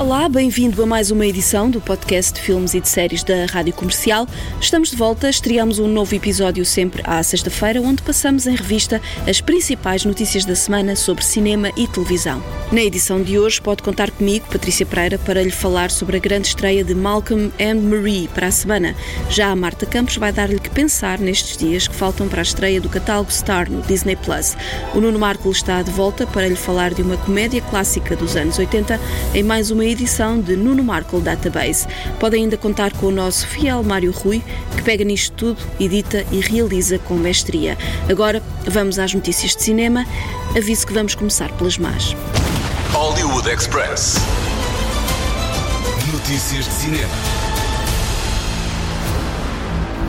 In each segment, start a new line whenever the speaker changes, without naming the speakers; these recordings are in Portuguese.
Olá, bem-vindo a mais uma edição do podcast de filmes e de séries da Rádio Comercial. Estamos de volta, estreamos um novo episódio sempre à sexta-feira, onde passamos em revista as principais notícias da semana sobre cinema e televisão. Na edição de hoje pode contar comigo, Patrícia Pereira, para lhe falar sobre a grande estreia de Malcolm and Marie para a semana. Já a Marta Campos vai dar-lhe que pensar nestes dias que faltam para a estreia do catálogo Star no Disney Plus. O Nuno Marco está de volta para lhe falar de uma comédia clássica dos anos 80 em mais uma edição de Nuno Markle Database. Pode ainda contar com o nosso fiel Mário Rui, que pega nisto tudo, edita e realiza com mestria. Agora vamos às notícias de cinema. Aviso que vamos começar pelas más.
Hollywood Express. Notícias de cinema.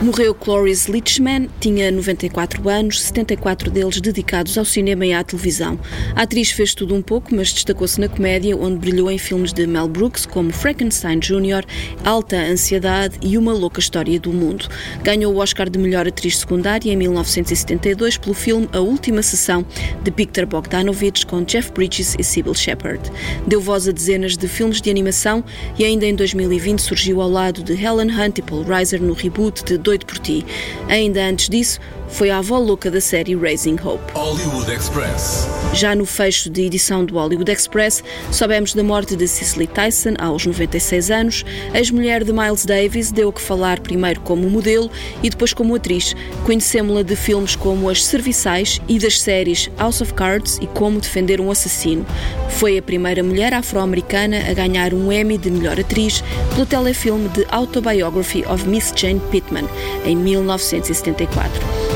Morreu Cloris Leachman, tinha 94 anos, 74 deles dedicados ao cinema e à televisão. A atriz fez tudo um pouco, mas destacou-se na comédia, onde brilhou em filmes de Mel Brooks, como Frankenstein Jr., Alta Ansiedade e Uma Louca História do Mundo. Ganhou o Oscar de Melhor Atriz Secundária em 1972 pelo filme A Última Sessão, de Victor Bogdanovich, com Jeff Bridges e Sybil Shepherd. Deu voz a dezenas de filmes de animação e ainda em 2020 surgiu ao lado de Helen Hunt e Paul Reiser no reboot de Doido por Ti. Ainda antes disso, foi a avó louca da série Raising Hope.
Hollywood Express.
Já no fecho de edição do Hollywood Express, soubemos da morte de Cicely Tyson aos 96 anos. A ex-mulher de Miles Davis deu o que falar primeiro como modelo e depois como atriz. Conhecemos-la de filmes como As Serviçais e das séries House of Cards e Como Defender um Assassino. Foi a primeira mulher afro-americana a ganhar um Emmy de melhor atriz pelo telefilme The Autobiography of Miss Jane Pittman, em 1974.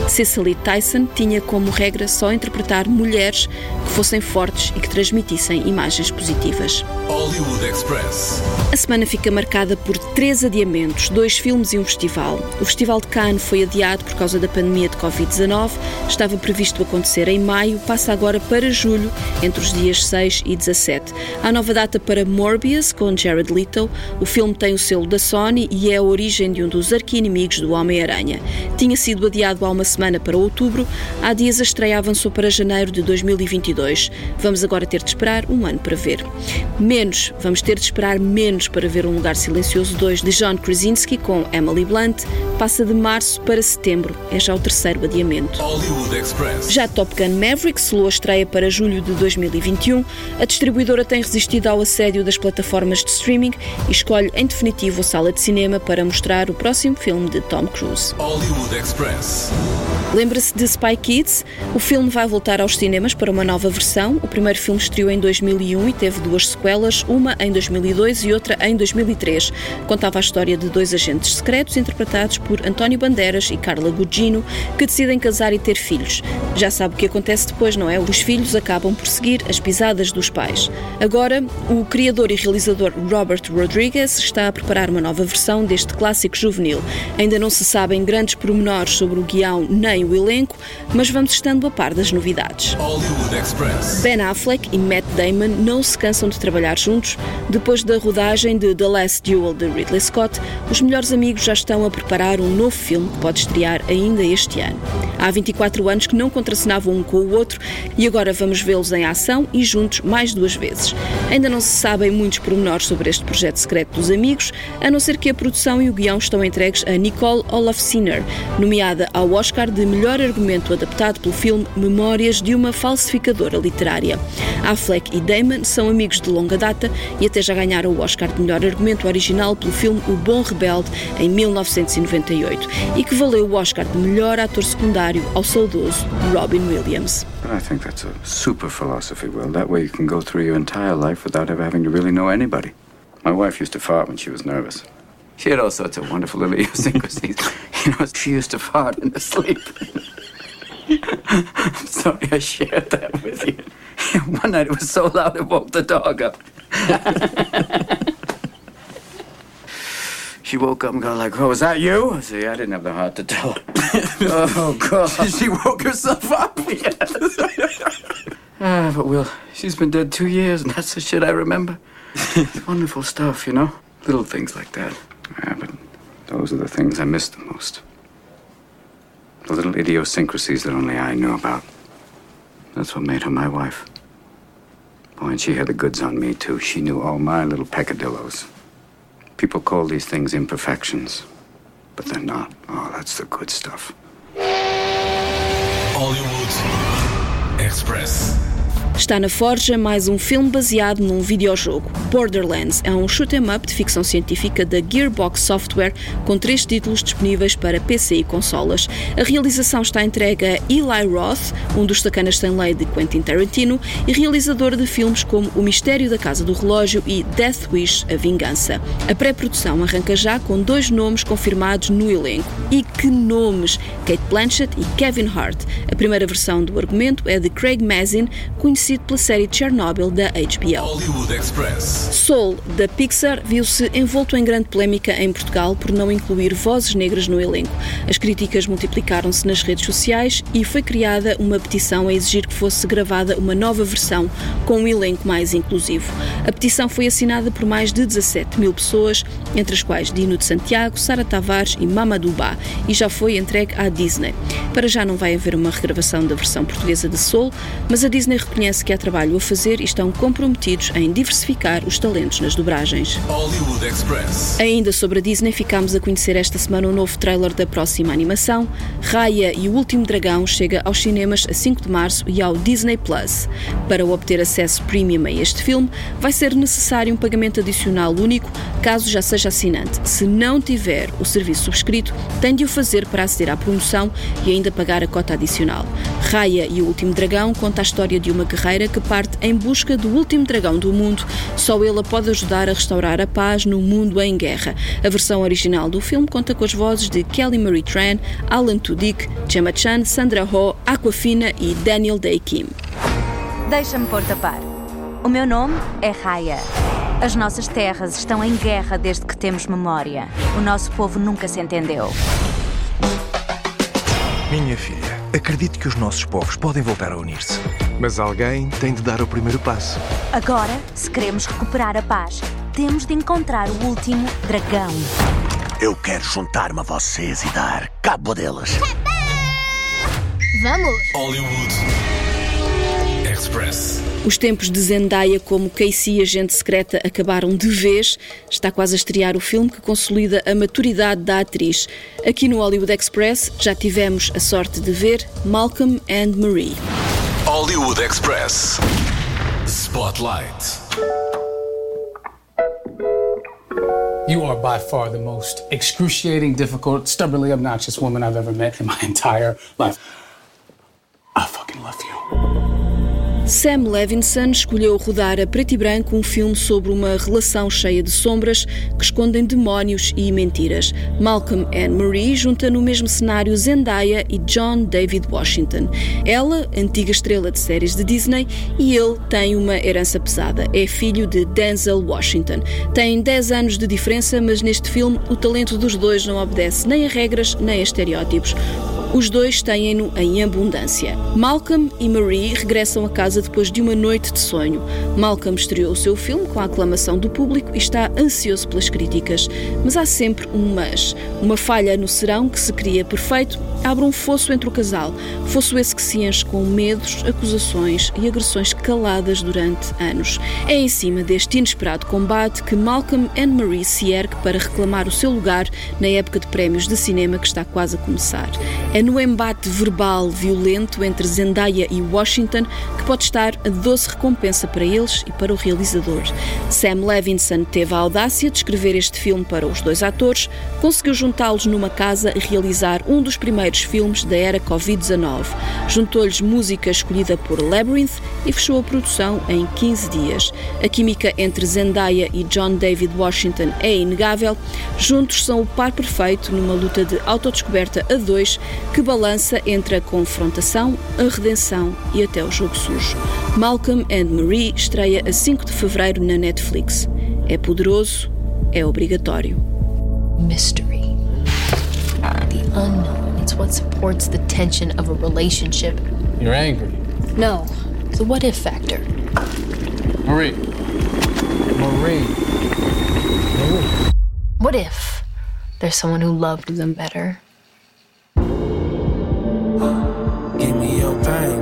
Cicely Tyson tinha como regra só interpretar mulheres que fossem fortes e que transmitissem imagens positivas.
Hollywood Express.
A semana fica marcada por três adiamentos, dois filmes e um festival. O Festival de Cannes foi adiado por causa da pandemia de Covid-19, estava previsto acontecer em maio, passa agora para julho, entre os dias 6 e 17. Há nova data para Morbius, com Jared Leto. O filme tem o selo da Sony e é a origem de um dos arqui-inimigos do Homem-Aranha. Tinha sido adiado há uma semana para outubro, há dias a estreia avançou para janeiro de 2022. Vamos agora ter de esperar um ano para ver. Menos, vamos ter de esperar menos para ver Um Lugar Silencioso 2 de John Krasinski com Emily Blunt, passa de março para setembro, é já o terceiro adiamento. Já Top Gun Maverick selou a estreia para julho de 2021. A distribuidora tem resistido ao assédio das plataformas de streaming e escolhe em definitivo a sala de cinema para mostrar o próximo filme de Tom Cruise.
Hollywood Express.
Lembra-se de Spy Kids? O filme vai voltar aos cinemas para uma nova versão. O primeiro filme estreou em 2001 e teve duas sequelas, uma em 2002 e outra em 2003. Contava a história de dois agentes secretos interpretados por António Bandeiras e Carla Gugino que decidem casar e ter filhos. Já sabe o que acontece depois, não é? Os filhos acabam por seguir as pisadas dos pais. Agora, o criador e realizador Robert Rodriguez está a preparar uma nova versão deste clássico juvenil. Ainda não se sabem grandes pormenores sobre o guião nem o elenco, mas vamos estando a par das novidades. Ben Affleck e Matt Damon não se cansam de trabalhar juntos. Depois da rodagem de The Last Duel de Ridley Scott, os melhores amigos já estão a preparar um novo filme que pode estrear ainda este ano. Há 24 anos que não contracenavam um com o outro e agora vamos vê-los em ação e juntos mais duas vezes. Ainda não se sabem muitos pormenores sobre este projeto secreto dos amigos, a não ser que a produção e o guião estão entregues a Nicole Olafsiner, nomeada ao Oscar de melhor argumento adaptado pelo filme Memórias de uma falsificadora literária. Affleck e Damon são amigos de longa data e até já ganharam o Oscar de melhor argumento original pelo filme O Bom Rebelde em 1998 e que valeu o Oscar de melhor ator secundário ao saudoso Robin Williams.
I think that's a super philosophy, Will. That way you can go through your entire life without ever having to really know anybody. My wife used to fart when she was nervous. She had all sorts of wonderful little idiosyncrasies. You know, she used to fart in her sleep. I'm sorry I shared that with you. One night it was so loud it woke the dog up. She woke up and got like, "Oh, was that you?" "Yeah, I didn't have the heart to tell her." oh God! she woke herself up. yes. ah, but Will, she's been dead two years, and that's the shit I remember. It's wonderful stuff, you know. Little things like that. Yeah, but Those are the things I miss the most. The little idiosyncrasies that only I knew about. That's what made her my wife. Boy, and she had the goods on me, too. She knew all my little peccadillos. People call these things imperfections, but they're not. Oh, that's the good stuff.
Hollywood Express.
Está na Forja mais um filme baseado num videojogo. Borderlands é um shoot 'em up de ficção científica da Gearbox Software com três títulos disponíveis para PC e consolas. A realização está entregue a Eli Roth, um dos sacanas sem lei de Quentin Tarantino e realizador de filmes como O Mistério da Casa do Relógio e Death Wish A Vingança. A pré-produção arranca já com dois nomes confirmados no elenco. E que nomes! Kate Blanchett e Kevin Hart. A primeira versão do argumento é de Craig Mazin, conhecido pela série Chernobyl da HBO. Soul, da Pixar, viu-se envolto em grande polémica em Portugal por não incluir vozes negras no elenco. As críticas multiplicaram-se nas redes sociais e foi criada uma petição a exigir que fosse gravada uma nova versão com um elenco mais inclusivo. A petição foi assinada por mais de 17 mil pessoas, entre as quais Dino de Santiago, Sara Tavares e Mamadou Ba, e já foi entregue à Disney. Para já não vai haver uma regravação da versão portuguesa de Soul, mas a Disney reconhece que há trabalho a fazer e estão comprometidos em diversificar os talentos nas dobragens.
Hollywood Express.
Ainda sobre a Disney, ficámos a conhecer esta semana o novo trailer da próxima animação. Raya e o Último Dragão chega aos cinemas a 5 de março e ao Disney Plus. Para obter acesso premium a este filme, vai ser necessário um pagamento adicional único, caso já seja assinante. Se não tiver o serviço subscrito, tem de o fazer para aceder à promoção e ainda pagar a cota adicional. Raya e o Último Dragão conta a história de uma guerreira que parte em busca do último dragão do mundo. Só ele a pode ajudar a restaurar a paz no mundo em guerra. A versão original do filme conta com as vozes de Kelly Marie Tran, Alan Tudyk, Gemma Chan, Sandra Oh, Aquafina e Daniel Day Kim.
Deixa-me pôr-te a par. O meu nome é Raya. As nossas terras estão em guerra desde que temos memória. O nosso povo nunca se entendeu.
Minha filha, acredito que os nossos povos podem voltar a unir-se. Mas alguém tem de dar o primeiro passo.
Agora, se queremos recuperar a paz, temos de encontrar o último dragão.
Eu quero juntar-me a vocês e dar cabo deles.
Vamos!
Hollywood Express.
Os tempos de Zendaya como Casey, agente secreta, acabaram de vez. Está quase a estrear o filme que consolida a maturidade da atriz. Aqui no Hollywood Express já tivemos a sorte de ver Malcolm and Marie.
Hollywood Express. Spotlight.
You are by far the most excruciating, difficult, stubbornly obnoxious woman I've ever met in my entire life. I fucking love you.
Sam Levinson escolheu rodar a preto e branco um filme sobre uma relação cheia de sombras que escondem demónios e mentiras. Malcolm and Marie junta no mesmo cenário Zendaya e John David Washington. Ela, antiga estrela de séries de Disney, e ele tem uma herança pesada. É filho de Denzel Washington. Tem 10 anos de diferença, mas neste filme o talento dos dois não obedece nem a regras nem a estereótipos. Os dois têm-no em abundância. Malcolm e Marie regressam a casa depois de uma noite de sonho. Malcolm estreou o seu filme com a aclamação do público e está ansioso pelas críticas. Mas há sempre um mas. Uma falha no serão que se cria perfeito abre um fosso entre o casal. Fosso esse que se enche com medos, acusações e agressões caladas durante anos. É em cima deste inesperado combate que Malcolm and Marie se ergue para reclamar o seu lugar na época de prémios de cinema que está quase a começar. É no embate verbal violento entre Zendaya e Washington que pode estar a doce recompensa para eles e para o realizador. Sam Levinson teve a audácia de escrever este filme para os dois atores, conseguiu juntá-los numa casa e realizar um dos primeiros filmes da era Covid-19. Juntou-lhes música escolhida por Labyrinth e fechou a produção em 15 dias. A química entre Zendaya e John David Washington é inegável. Juntos são o par perfeito numa luta de autodescoberta a dois que balança entre a confrontação, a redenção e até o jogo sujo. Malcolm and Marie estreia a 5 de fevereiro na Netflix. É poderoso, é obrigatório.
Mystery. The unknown. It's what supports the tension of a relationship.
You're angry.
No, the what if factor.
Marie. Marie.
What if there's someone who loved them better.
Give me your pain.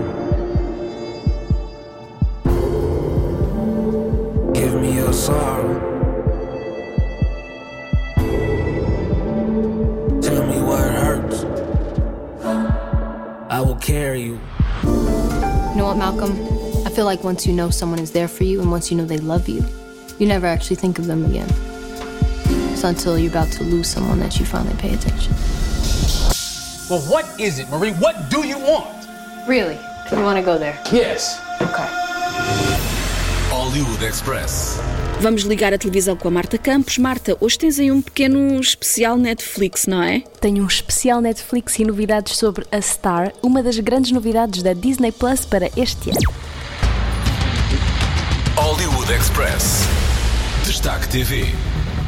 Give me your sorrow. Tell me what hurts. I will carry you.
You know what, Malcolm? I feel like once you know someone is there for you and once you know they love you, you never actually think of them again. It's until you're about to lose someone that you finally pay attention.
Well, what is it, Marie? What do you want?
Really? You want to go there?
Yes.
Okay.
Hollywood Express.
Vamos ligar a televisão com a Marta Campos. Marta, hoje tens aí um pequeno especial Netflix, não é?
Tenho um especial Netflix e novidades sobre a Star, uma das grandes novidades da Disney Plus para este ano.
Hollywood Express. Destaque TV.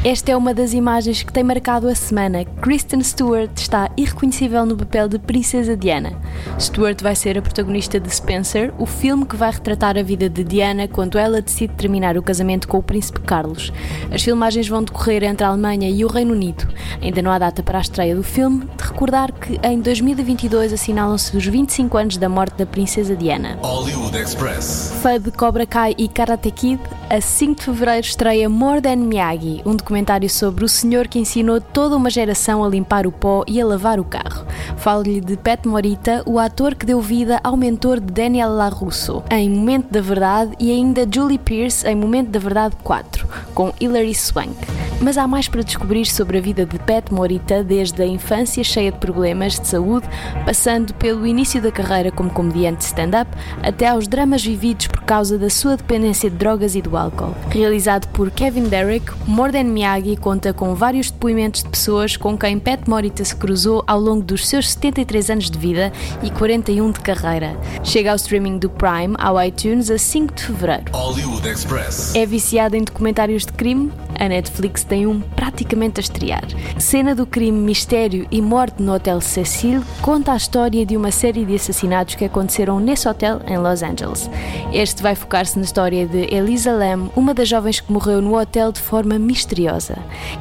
Esta é uma das imagens que tem marcado a semana. Kristen Stewart está irreconhecível no papel de Princesa Diana. Stewart vai ser a protagonista de Spencer, o filme que vai retratar a vida de Diana quando ela decide terminar o casamento com o príncipe Carlos. As filmagens vão decorrer entre a Alemanha e o Reino Unido. Ainda não há data para a estreia do filme, de recordar que em 2022 assinalam-se os 25 anos da morte da Princesa Diana.
Hollywood Express.
Fã de Cobra Kai e Karate Kid, a 5 de fevereiro estreia More Than Miyagi, um documentário sobre o senhor que ensinou toda uma geração a limpar o pó e a lavar o carro. Falo-lhe de Pat Morita, o ator que deu vida ao mentor de Daniel LaRusso, em Momento da Verdade, e ainda Julie Pierce em Momento da Verdade 4, com Hilary Swank. Mas há mais para descobrir sobre a vida de Pat Morita, desde a infância cheia de problemas de saúde, passando pelo início da carreira como comediante stand-up, até aos dramas vividos por causa da sua dependência de drogas e do álcool. Realizado por Kevin Derrick, More Than Miyagi conta com vários depoimentos de pessoas com quem Pat Morita se cruzou ao longo dos seus 73 anos de vida e 41 de carreira. Chega ao streaming do Prime, ao iTunes, a 5 de fevereiro.
Hollywood Express.
É viciada em documentários de crime? A Netflix tem um praticamente a estrear. Cena do crime, mistério e morte no Hotel Cecil conta a história de uma série de assassinatos que aconteceram nesse hotel em Los Angeles. Este vai focar-se na história de Elisa Lam, uma das jovens que morreu no hotel de forma misteriosa.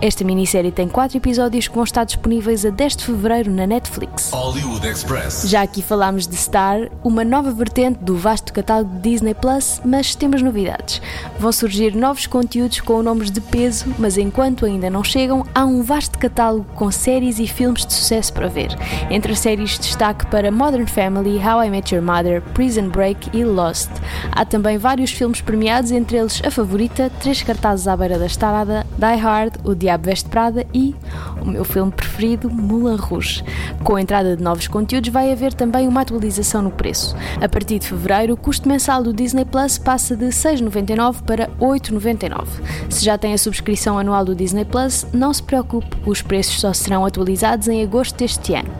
Esta minissérie tem quatro episódios que vão estar disponíveis a 10 de fevereiro na Netflix.
Hollywood Express.
Já aqui falámos de Star, uma nova vertente do vasto catálogo de Disney Plus, mas temos novidades. Vão surgir novos conteúdos com nomes de peso, mas enquanto ainda não chegam, há um vasto catálogo com séries e filmes de sucesso para ver. Entre as séries, destaque para Modern Family, How I Met Your Mother, Prison Break e Lost. Há também vários filmes premiados, entre eles A Favorita, Três Cartazes à Beira da Estrada, Die Hard, O Diabo Veste Prada e o meu filme preferido, Moulin Rouge. Com a entrada de novos conteúdos, vai haver também uma atualização no preço. A partir de fevereiro, o custo mensal do Disney Plus passa de 6,99 para 8,99. Se já tem a subscrição anual do Disney Plus, não se preocupe, os preços só serão atualizados em agosto deste ano.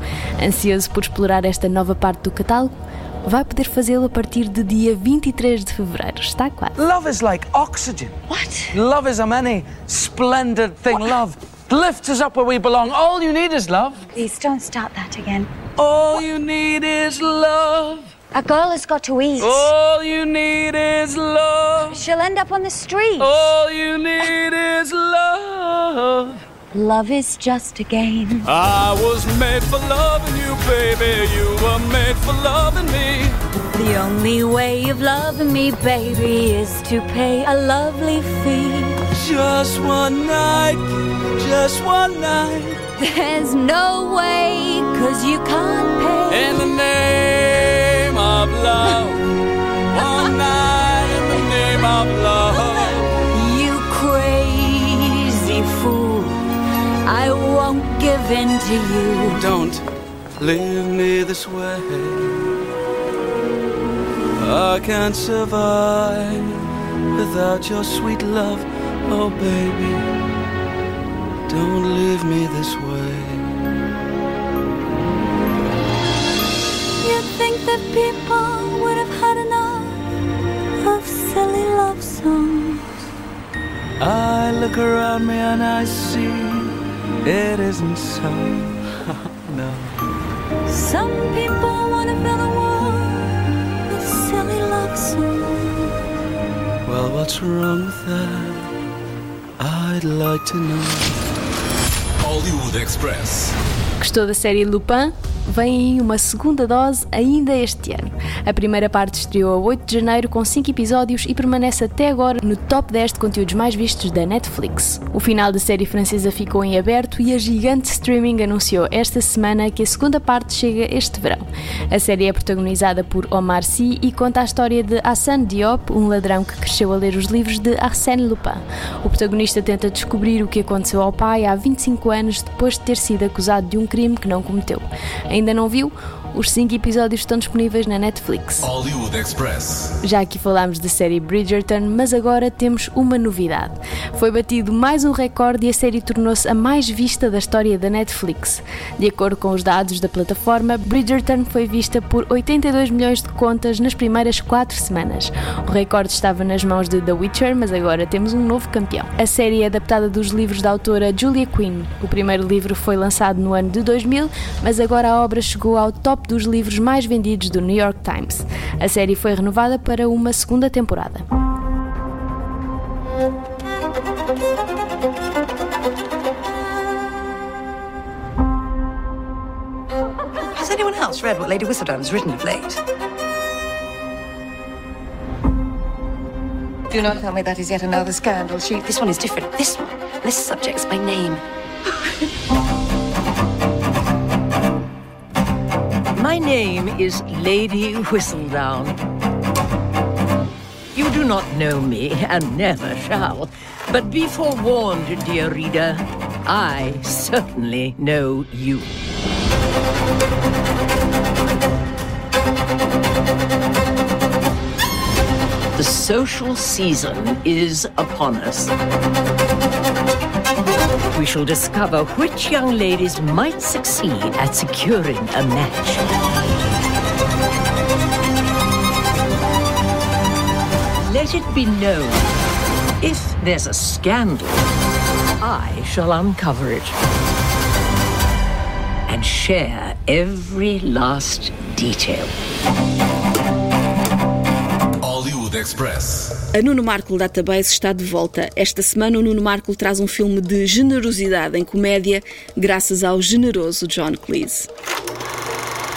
Ansioso por explorar esta nova parte do catálogo? Vai poder fazê-lo a partir de dia 23 de fevereiro. Está quase.
Love is like oxygen.
What?
Love is a many splendid thing. Love lifts us up where we belong. All you need is love.
Please don't start that again.
All you need is love.
A girl has got to eat.
All you need is love.
She'll end up on the street.
All you need is love.
Love is just a game.
I was made for loving you, baby. You were made for loving me.
The only way of loving me, baby, is to pay a lovely fee.
Just one night, just one night.
There's no way, cause you can't pay.
In the name of love. One night in the name of love.
Give in to you.
Don't leave me this way. I can't survive without your sweet love. Oh, baby, don't leave me this way.
You'd think that people would have had enough of silly love songs.
I look around me and I see it isn't so. no.
Some people want to fill the world with silly love songs.
Well, what's wrong with that? I'd like to know.
Hollywood Express.
Gostou da série Lupin? Vem aí uma segunda dose ainda este ano. A primeira parte estreou a 8 de janeiro com 5 episódios e permanece até agora no top 10 de conteúdos mais vistos da Netflix. O final da série francesa ficou em aberto e a gigante streaming anunciou esta semana que a segunda parte chega este verão. A série é protagonizada por Omar Sy e conta a história de Hassan Diop, um ladrão que cresceu a ler os livros de Arsène Lupin. O protagonista tenta descobrir o que aconteceu ao pai há 25 anos depois de ter sido acusado de um crime que não cometeu. Ainda não viu? Os 5 episódios estão disponíveis na Netflix.
Hollywood Express.
Já aqui falámos da série Bridgerton, mas agora temos uma novidade. Foi batido mais um recorde e a série tornou-se a mais vista da história da Netflix. De acordo com os dados da plataforma, Bridgerton foi vista por 82 milhões de contas nas primeiras 4 semanas. O recorde estava nas mãos de The Witcher, mas agora temos um novo campeão. A série é adaptada dos livros da autora Julia Quinn. O primeiro livro foi lançado no ano de 2000, mas agora a obra chegou ao top dos livros mais vendidos do New York Times. A série foi renovada para uma segunda temporada.
Has anyone else read what Lady Whistledown has written of late? Do not tell me that is yet another scandal. She, this one is different. This one, this subject's my name.
My name is Lady Whistledown. You do not know me and never shall. But be forewarned, dear reader, I certainly know you. The social season is upon us. We shall discover which young ladies might succeed at securing a match. Let it be known if there's a scandal, I shall uncover it and share every last detail.
Express.
A Nuno Marco Database está de volta. Esta semana o Nuno Marco traz um filme de generosidade em comédia, graças ao generoso John Cleese.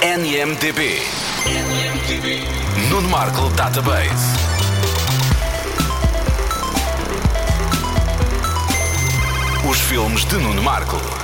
NMDB. NMDB. Nuno Marco Database. Os filmes de Nuno Marco.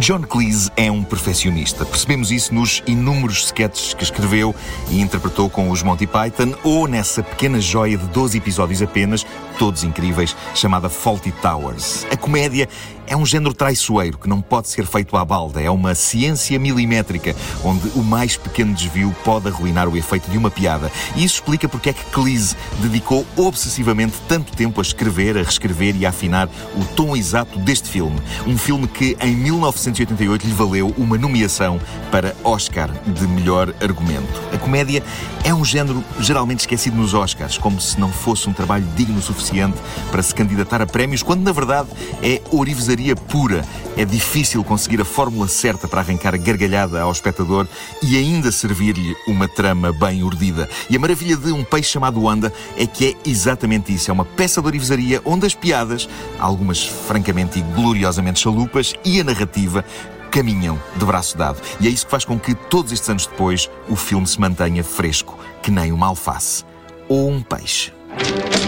John Cleese é um perfeccionista. Percebemos isso nos inúmeros sketches que escreveu e interpretou com os Monty Python ou nessa pequena joia de 12 episódios apenas, todos incríveis, chamada Faulty Towers. A comédia é um género traiçoeiro que não pode ser feito à balda. É uma ciência milimétrica, onde o mais pequeno desvio pode arruinar o efeito de uma piada. E isso explica porque é que Cleese dedicou obsessivamente tanto tempo a escrever, a reescrever e a afinar o tom exato deste filme. Um filme que, em 1988, lhe valeu uma nomeação para Oscar de melhor argumento. A comédia é um género geralmente esquecido nos Oscars, como se não fosse um trabalho digno o suficiente para se candidatar a prémios, quando na verdade é orivesaria pura. É difícil conseguir a fórmula certa para arrancar a gargalhada ao espectador e ainda servir-lhe uma trama bem urdida. E a maravilha de um peixe chamado Wanda é que é exatamente isso. É uma peça de orivesaria onde as piadas, algumas francamente e gloriosamente chalupas, e a narrativa caminham de braço dado. E é isso que faz com que, todos estes anos depois, o filme se mantenha fresco, que nem uma alface ou um peixe.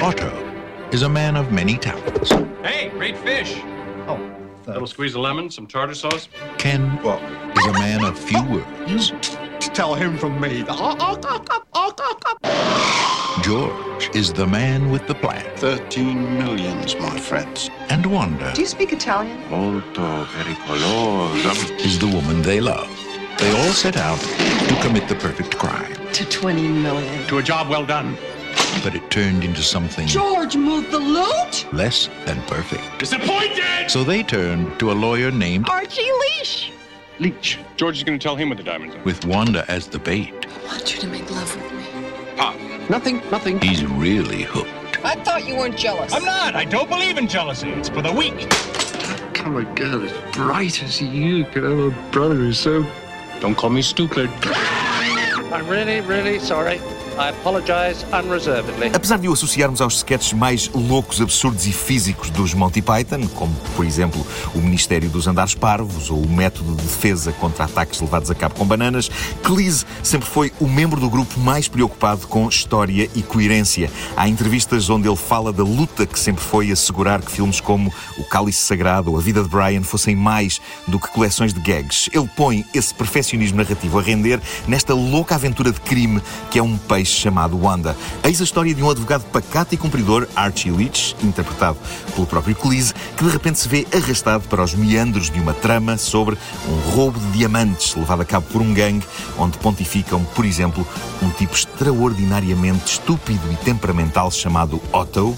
Otto is a man of many talents.
Hey, great fish. A little squeeze of lemon, some tartar sauce.
Ken well, is a man of few words.
Tell him from me.
George is the man with the plan.
Thirteen millions, my friends.
And Wanda
Do you speak Italian?
Molto pericolosa.
is the woman they love. They all set out to commit the perfect crime.
To 20 million.
To a job well done.
But it turned into something
George moved the loot?
less than perfect.
Disappointed!
So they turned to a lawyer named
Archie Leash.
Leach. George is going to tell him what the diamonds are.
with Wanda as the bait.
I want you to make love with me.
Pop. Nothing, nothing.
He's really hooked.
I thought you weren't jealous.
I'm not. I don't believe in jealousy. It's for the weak.
Come a girl as bright as you could have a brother who's so.
Don't call me stupid. I'm really, really sorry.
Apesar de o associarmos aos sketches mais loucos, absurdos e físicos dos Monty Python, como, por exemplo, o Ministério dos Andares Parvos ou o método de defesa contra ataques levados a cabo com bananas, Cleese sempre foi o membro do grupo mais preocupado com história e coerência. Há entrevistas onde ele fala da luta que sempre foi assegurar que filmes como O Cálice Sagrado ou A Vida de Brian fossem mais do que coleções de gags. Ele põe esse perfeccionismo narrativo a render nesta louca aventura de crime que é um peixe chamado Wanda. Eis a história de um advogado pacato e cumpridor, Archie Leach, interpretado pelo próprio Cleese, que de repente se vê arrastado para os meandros de uma trama sobre um roubo de diamantes levado a cabo por um gangue, onde pontificam, por exemplo, um tipo extraordinariamente estúpido e temperamental chamado Otto.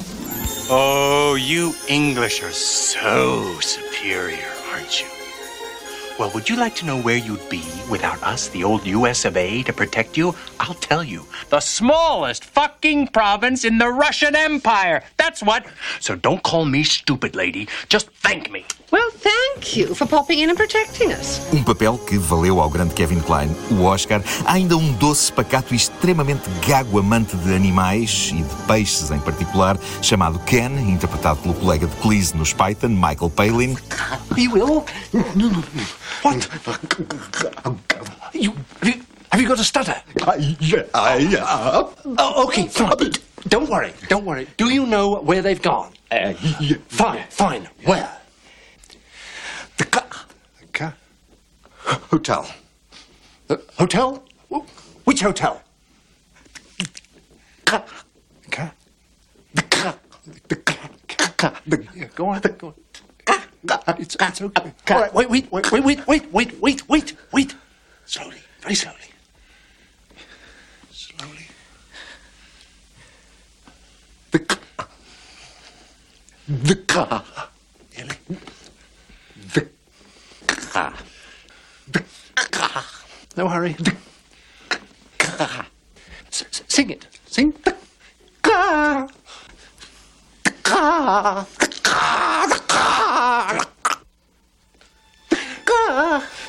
Oh, you English are so superior, aren't you? Well, would you like to know where you'd be without us, the old US of A, to protect you? I'll tell you. The smallest fucking province in the Russian Empire. That's what. So don't call me stupid, lady. Just thank me.
Well, thank you for popping in and protecting us.
Um papel que valeu ao grande Kevin Kline o Oscar. Há ainda um doce, pacato e extremamente gago amante de animais e de peixes em particular, chamado Ken, interpretado pelo colega de Cleese nos Python, Michael Palin.
You will? No, no, no. What? You, have, you, have you got a stutter?
yeah, I, uh,
Oh, okay, fine. Don't worry, don't worry. Do you know where they've gone?
uh, yeah.
Fine, fine. Where?
The ca- ca- hotel.
The hotel? Which hotel?
Ca- ca- the ca- the ca- ca- the-
Yeah, go on, go on. It's, it's okay. All right, wait, wait, wait, wait, wait, wait, wait, wait, wait, wait. Slowly, very slowly. Slowly.
the ca- the car.
Nearly. No hurry. Sing it. Sing.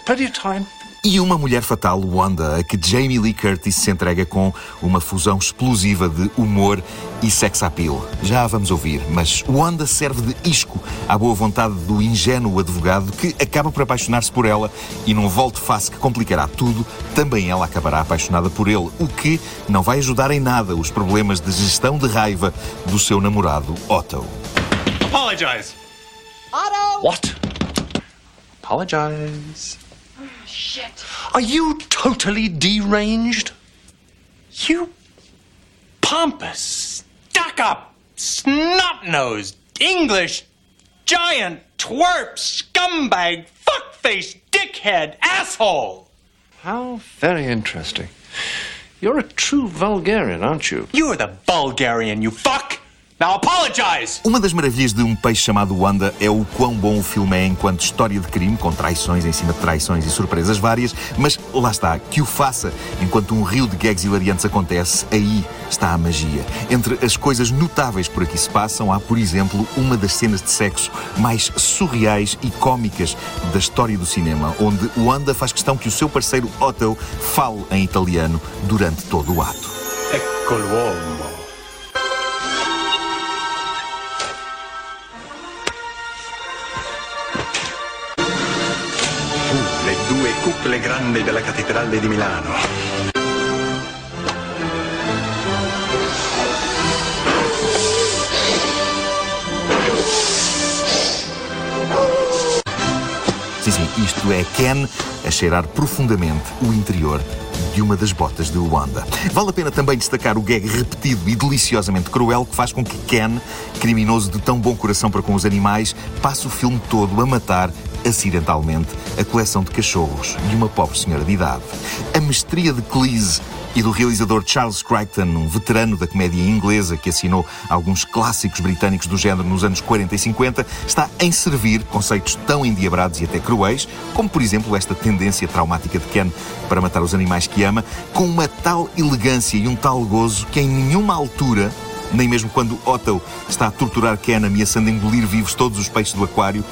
Plenty of time.
E uma mulher fatal, Wanda, a que Jamie Lee Curtis se entrega com uma fusão explosiva de humor e sex appeal. Já a vamos ouvir, mas Wanda serve de isco à boa vontade do ingênuo advogado que acaba por apaixonar-se por ela e num volte-face que complicará tudo, também ela acabará apaixonada por ele, o que não vai ajudar em nada os problemas de gestão de raiva do seu namorado Otto.
Apologize.
Otto!
What? Apologize.
Shit.
Are you totally deranged? You pompous, stuck up, snot nosed, English giant, twerp, scumbag, fuckface, dickhead, asshole!
How very interesting. You're a true Bulgarian, aren't you?
You're the Bulgarian, you fuck! Now apologize!
Uma das maravilhas de um peixe chamado Wanda é o quão bom o filme é enquanto história de crime, com traições em cima de traições e surpresas várias, mas lá está, que o faça enquanto um rio de gags hilariantes acontece, aí está a magia. Entre as coisas notáveis por aqui se passam, há, por exemplo, uma das cenas de sexo mais surreais e cómicas da história do cinema, onde Wanda faz questão que o seu parceiro Otto fale em italiano durante todo o ato.
Ecco
due cuppole grandi della cattedrale di Milano.
Sim, sim, isto é Ken a cheirar profundamente o interior de uma das botas de Wanda. Vale a pena também destacar o gag repetido e deliciosamente cruel que faz com que Ken, criminoso de tão bom coração para com os animais, passe o filme todo a matar acidentalmente a coleção de cachorros de uma pobre senhora de idade. A mestria de Cleese e do realizador Charles Crichton, um veterano da comédia inglesa que assinou alguns clássicos britânicos do género nos anos 40 e 50, está em servir conceitos tão endiabrados e até cruéis, como por exemplo esta tendência traumática de Ken para matar os animais que ama, com uma tal elegância e um tal gozo que em nenhuma altura nem mesmo quando Otto está a torturar Ken, ameaçando engolir vivos todos os peixes do aquário,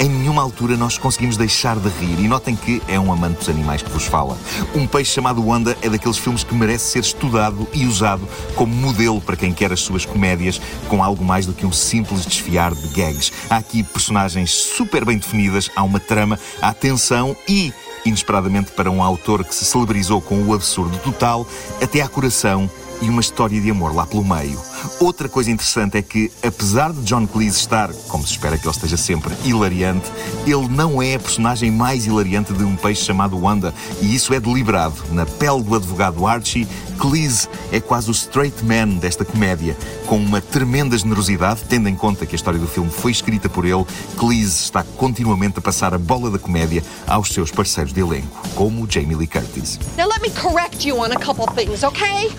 Em nenhuma altura nós conseguimos deixar de rir. E notem que é um amante dos animais que vos fala. Um peixe chamado Wanda é daqueles filmes que merece ser estudado e usado como modelo para quem quer as suas comédias com algo mais do que um simples desfiar de gags. Há aqui personagens super bem definidas, há uma trama, há tensão e inesperadamente para um autor que se celebrizou com o absurdo total, até há coração e uma história de amor lá pelo meio. Outra coisa interessante é que, apesar de John Cleese estar, como se espera que ele esteja sempre, hilariante, ele não é a personagem mais hilariante de um peixe chamado Wanda, e isso é deliberado. Na pele do advogado Archie, Cleese é quase o straight man desta comédia, com uma tremenda generosidade, tendo em conta que a história do filme foi escrita por ele, Cleese está continuamente a passar a bola da comédia aos seus parceiros de elenco, como Jamie Lee Curtis.
Now let me correct you on a couple things, okay?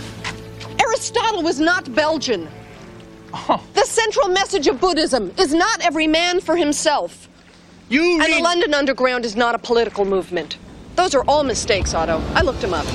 Aristotle was not Belgian. Oh. The central message of Buddhism is not every man for himself.
You
and the London Underground is not a political movement. Those are all mistakes, Otto. I looked him up.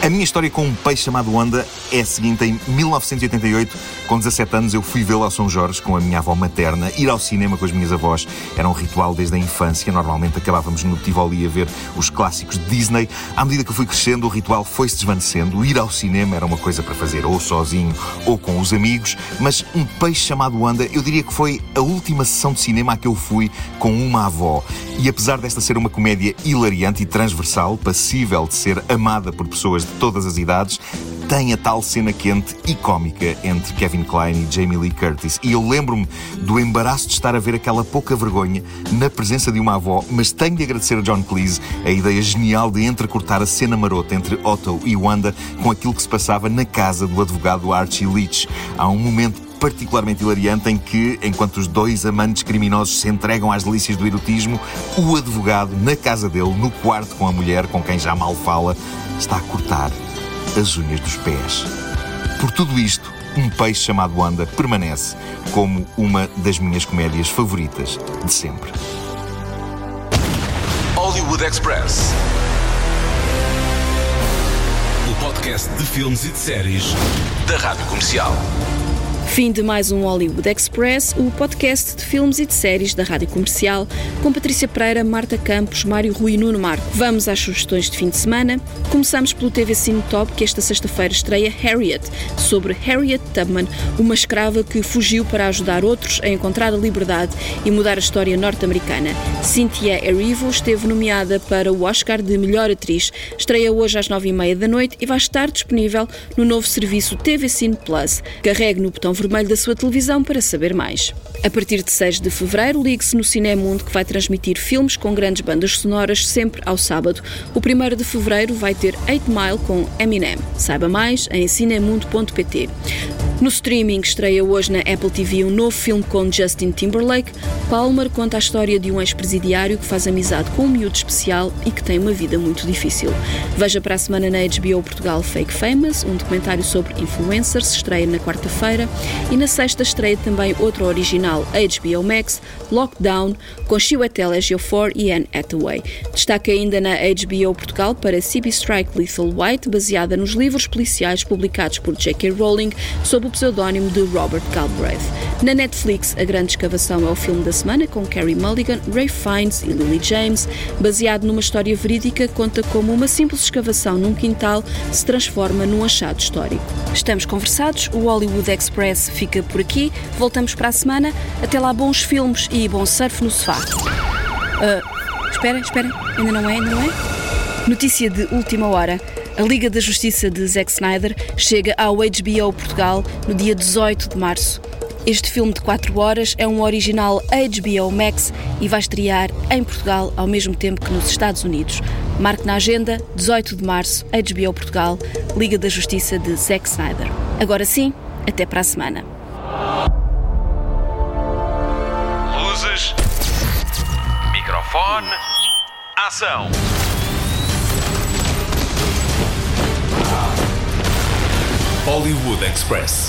A minha história com um peixe chamado Wanda é a seguinte: em 1988, com 17 anos, eu fui vê-lo ao São Jorge com a minha avó materna. Ir ao cinema com as minhas avós era um ritual desde a infância. Normalmente acabávamos no Tivoli a ver os clássicos de Disney. À medida que eu fui crescendo, o ritual foi-se desvanecendo. Ir ao cinema era uma coisa para fazer ou sozinho ou com os amigos. Mas um peixe chamado Wanda, eu diria que foi a última sessão de cinema a que eu fui com uma avó. E apesar desta ser uma comédia hilariante e transversal, passível de ser amada por pessoas de todas as idades, tem a tal cena quente e cómica entre Kevin Kline e Jamie Lee Curtis. E eu lembro-me do embaraço de estar a ver aquela pouca vergonha na presença de uma avó, mas tenho de agradecer a John Cleese a ideia genial de entrecortar a cena marota entre Otto e Wanda com aquilo que se passava na casa do advogado Archie Leach. Há um momento particularmente hilariante em que, enquanto os dois amantes criminosos se entregam às delícias do erotismo, o advogado, na casa dele, no quarto com a mulher com quem já mal fala, está a cortar as unhas dos pés. Por tudo isto, um peixe chamado Wanda permanece como uma das minhas comédias favoritas de sempre.
Hollywood Express. O podcast de filmes e de séries da Rádio Comercial.
Fim de mais um Hollywood Express, o podcast de filmes e de séries da Rádio Comercial, com Patrícia Pereira, Marta Campos, Mário Rui e Nuno Marco. Vamos às sugestões de fim de semana. Começamos pelo TV Cine Top, que esta sexta-feira estreia Harriet, sobre Harriet Tubman, uma escrava que fugiu para ajudar outros a encontrar a liberdade e mudar a história norte-americana. Cynthia Erivo esteve nomeada para o Oscar de Melhor Atriz. Estreia hoje às nove e meia da noite e vai estar disponível no novo serviço TV Cine Plus. Carregue no botão vermelho da sua televisão para saber mais. A partir de 6 de fevereiro, ligue-se no Cinemundo que vai transmitir filmes com grandes bandas sonoras sempre ao sábado. O 1 de fevereiro vai ter 8 Mile com Eminem. Saiba mais em cinemundo.pt. No streaming estreia hoje na Apple TV um novo filme com Justin Timberlake. Palmer conta a história de um ex-presidiário que faz amizade com um miúdo especial e que tem uma vida muito difícil. Veja para a semana na HBO Portugal Fake Famous, um documentário sobre influencers, estreia na quarta-feira. E na sexta estreia também outro original HBO Max, Lockdown, com Chiwetel Ejiofor e Anne Hathaway. Destaca ainda na HBO Portugal para CB Strike Lethal White, baseada nos livros policiais publicados por J.K. Rowling sob o pseudónimo de Robert Galbraith. Na Netflix, a grande escavação é o filme da semana com Carey Mulligan, Ray Fiennes e Lily James. Baseado numa história verídica, conta como uma simples escavação num quintal se transforma num achado histórico. Estamos conversados, o Hollywood Express fica por aqui. Voltamos para a semana. Até lá, bons filmes e bom surf no sofá. Uh, espera, espera, ainda não é, ainda não é? Notícia de última hora. A Liga da Justiça de Zack Snyder chega ao HBO Portugal no dia 18 de março. Este filme de 4 horas é um original HBO Max e vai estrear em Portugal ao mesmo tempo que nos Estados Unidos. Marque na agenda, 18 de março, HBO Portugal, Liga da Justiça de Zack Snyder. Agora sim, até para a semana.
Luzes. Microfone. Ação. Hollywood Express.